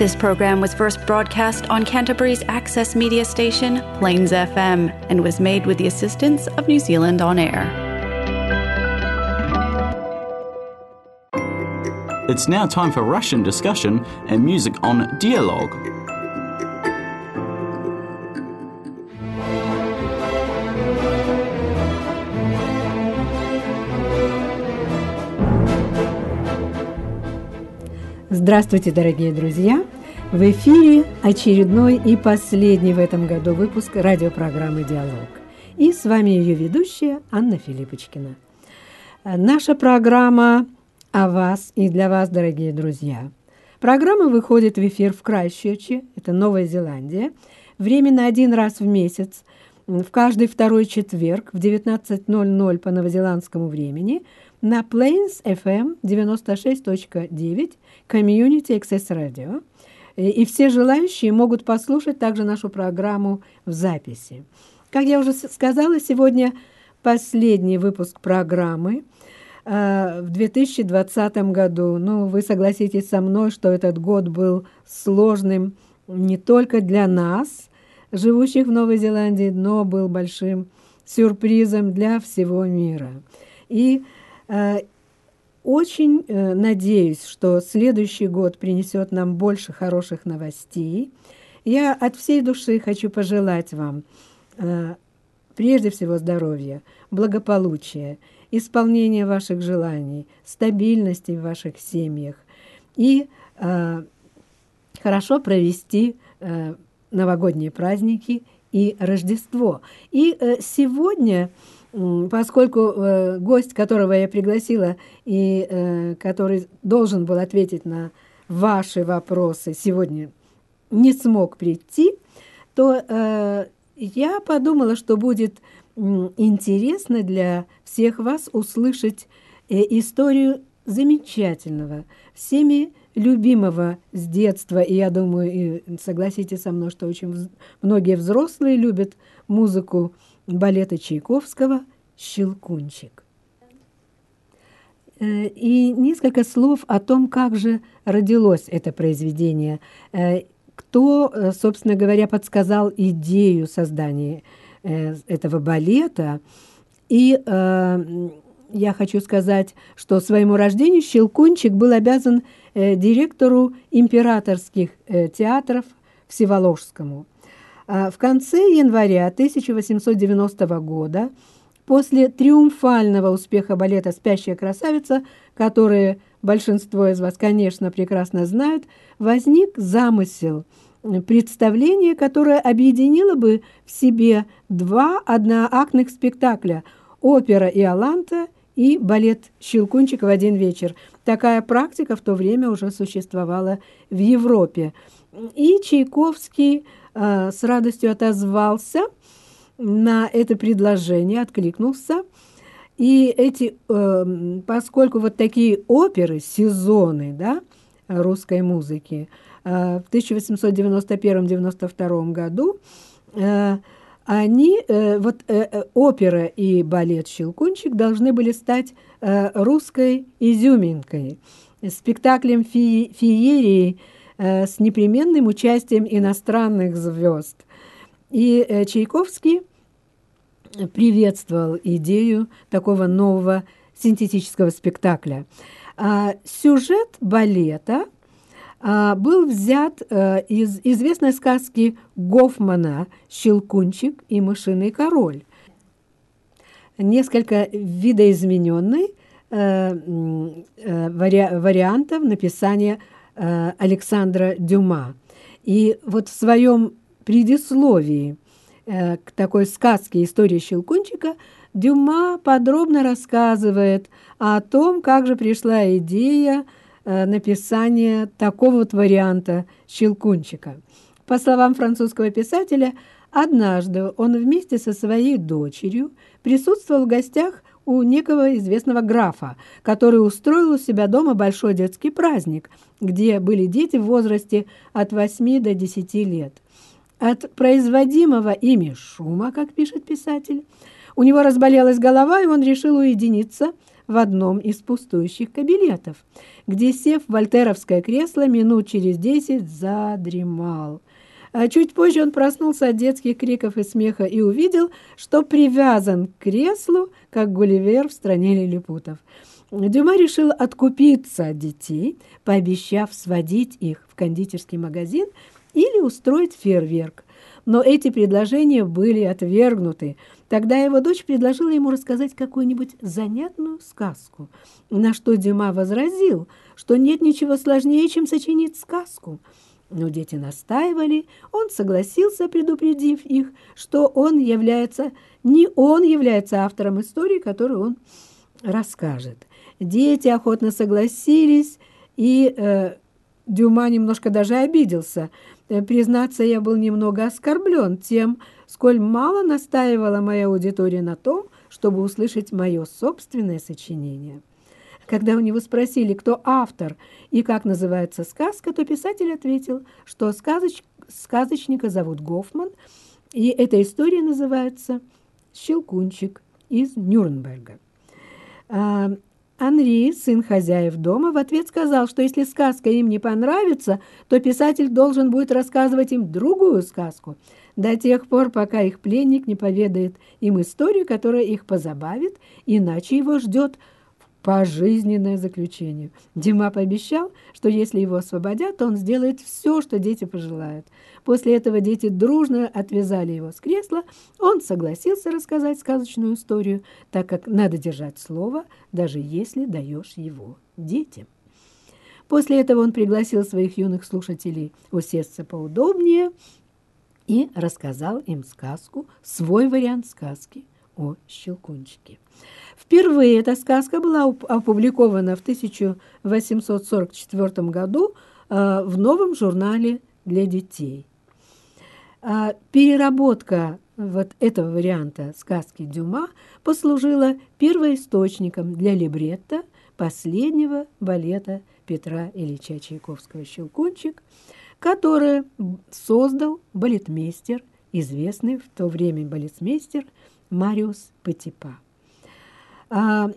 This program was first broadcast on Canterbury's access media station, Plains FM, and was made with the assistance of New Zealand On Air. It's now time for Russian discussion and music on Dialogue. Здравствуйте, дорогие друзья! В эфире очередной и последний в этом году выпуск радиопрограммы «Диалог». И с вами ее ведущая Анна Филиппочкина. Наша программа о вас и для вас, дорогие друзья. Программа выходит в эфир в Крайщерче, это Новая Зеландия, временно один раз в месяц, в каждый второй четверг в 19.00 по новозеландскому времени на Plains FM 96.9 Community Access Radio. И все желающие могут послушать также нашу программу в записи. Как я уже сказала, сегодня последний выпуск программы э, в 2020 году. Ну, вы согласитесь со мной, что этот год был сложным не только для нас, живущих в Новой Зеландии, но был большим сюрпризом для всего мира. И э, очень э, надеюсь, что следующий год принесет нам больше хороших новостей. Я от всей души хочу пожелать вам э, прежде всего здоровья, благополучия, исполнения ваших желаний, стабильности в ваших семьях и э, хорошо провести э, новогодние праздники и Рождество. И э, сегодня поскольку э, гость, которого я пригласила и э, который должен был ответить на ваши вопросы, сегодня не смог прийти, то э, я подумала, что будет интересно для всех вас услышать э, историю замечательного, всеми любимого с детства, и я думаю, и согласитесь со мной, что очень многие взрослые любят музыку балета Чайковского «Щелкунчик». Э, и несколько слов о том, как же родилось это произведение. Э, кто, э, собственно говоря, подсказал идею создания этого балета. И я хочу сказать, что своему рождению Щелкунчик был обязан директору императорских театров Всеволожскому – в конце января 1890 года, после триумфального успеха балета «Спящая красавица», который большинство из вас, конечно, прекрасно знают, возник замысел представление, которое объединило бы в себе два одноактных спектакля «Опера Иоланта» и балет «Щелкунчик» в один вечер. Такая практика в то время уже существовала в Европе. И Чайковский Э, с радостью отозвался на это предложение, откликнулся. И эти, э, поскольку вот такие оперы, сезоны да, русской музыки э, в 1891-92 году, они, вот опера и балет «Щелкунчик» должны были стать русской изюминкой, спектаклем фи феерии с непременным участием иностранных звезд. И э, Чайковский приветствовал идею такого нового синтетического спектакля. А, сюжет балета а, был взят э, из известной сказки Гофмана «Щелкунчик и мышиный король». Несколько видоизмененный вариантов написания Э, Александра Дюма. И вот в своем предисловии э, к такой сказке «История Щелкунчика» Дюма подробно рассказывает о том, как же пришла идея э, написания такого вот варианта «Щелкунчика». По словам французского писателя, однажды он вместе со своей дочерью присутствовал в гостях у некого известного графа, который устроил у себя дома большой детский праздник, где были дети в возрасте от 8 до 10 лет. От производимого ими шума, как пишет писатель, у него разболелась голова, и он решил уединиться в одном из пустующих кабинетов, где, сев в вольтеровское кресло, минут через десять задремал. А чуть позже он проснулся от детских криков и смеха и увидел, что привязан к креслу, как Гулливер в стране лилипутов. Дюма решил откупиться от детей, пообещав сводить их в кондитерский магазин или устроить фейерверк. Но эти предложения были отвергнуты. Тогда его дочь предложила ему рассказать какую-нибудь занятную сказку, на что Дюма возразил, что нет ничего сложнее, чем сочинить сказку. Но дети настаивали, он согласился, предупредив их, что он является, не он является автором истории, которую он расскажет. Дети охотно согласились, и э, Дюма немножко даже обиделся. Э, признаться, я был немного оскорблен тем, сколь мало настаивала моя аудитория на том, чтобы услышать мое собственное сочинение. Когда у него спросили, кто автор и как называется сказка, то писатель ответил, что сказоч... сказочника зовут Гофман, и эта история называется «Щелкунчик» из Нюрнберга. А, Анри, сын хозяев дома, в ответ сказал, что если сказка им не понравится, то писатель должен будет рассказывать им другую сказку, до тех пор, пока их пленник не поведает им историю, которая их позабавит, иначе его ждет пожизненное заключение. Дима пообещал, что если его освободят, то он сделает все, что дети пожелают. После этого дети дружно отвязали его с кресла. Он согласился рассказать сказочную историю, так как надо держать слово, даже если даешь его детям. После этого он пригласил своих юных слушателей усесться поудобнее и рассказал им сказку, свой вариант сказки о Щелкунчике. Впервые эта сказка была опубликована в 1844 году э, в новом журнале для детей. А переработка вот этого варианта сказки Дюма послужила первоисточником для либретто последнего балета Петра Ильича Чайковского «Щелкунчик», который создал балетмейстер, известный в то время балетмейстер Мариус Патипа. А,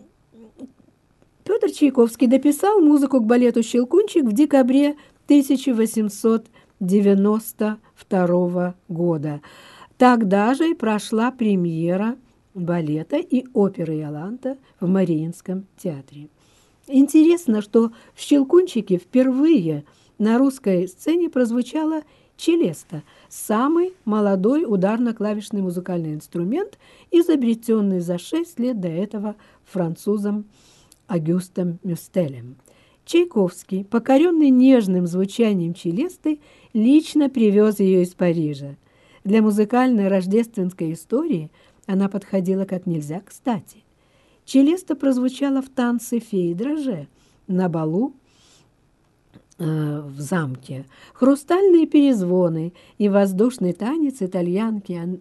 Петр Чайковский дописал музыку к балету «Щелкунчик» в декабре 1892 года. Тогда же и прошла премьера балета и оперы Иоланта в Мариинском театре. Интересно, что в «Щелкунчике» впервые на русской сцене прозвучала челеста – самый молодой ударно-клавишный музыкальный инструмент, изобретенный за шесть лет до этого французом Агюстом Мюстелем. Чайковский, покоренный нежным звучанием челесты, лично привез ее из Парижа. Для музыкальной рождественской истории она подходила как нельзя кстати. Челеста прозвучала в танце феи Дроже на балу Э, в замке, хрустальные перезвоны и воздушный танец итальянки Ан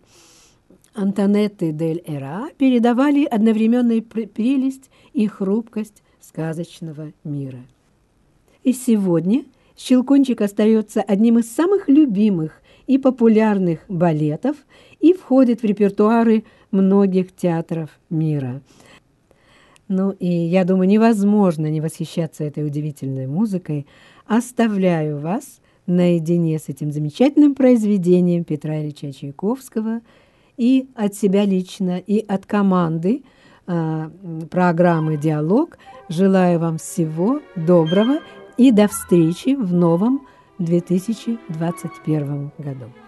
Антонетты дель Эра передавали одновременную прелесть и хрупкость сказочного мира. И сегодня «Щелкунчик» остается одним из самых любимых и популярных балетов и входит в репертуары многих театров мира. Ну и я думаю, невозможно не восхищаться этой удивительной музыкой, оставляю вас наедине с этим замечательным произведением Петра Ильича Чайковского и от себя лично, и от команды э, программы «Диалог». Желаю вам всего доброго и до встречи в новом 2021 году.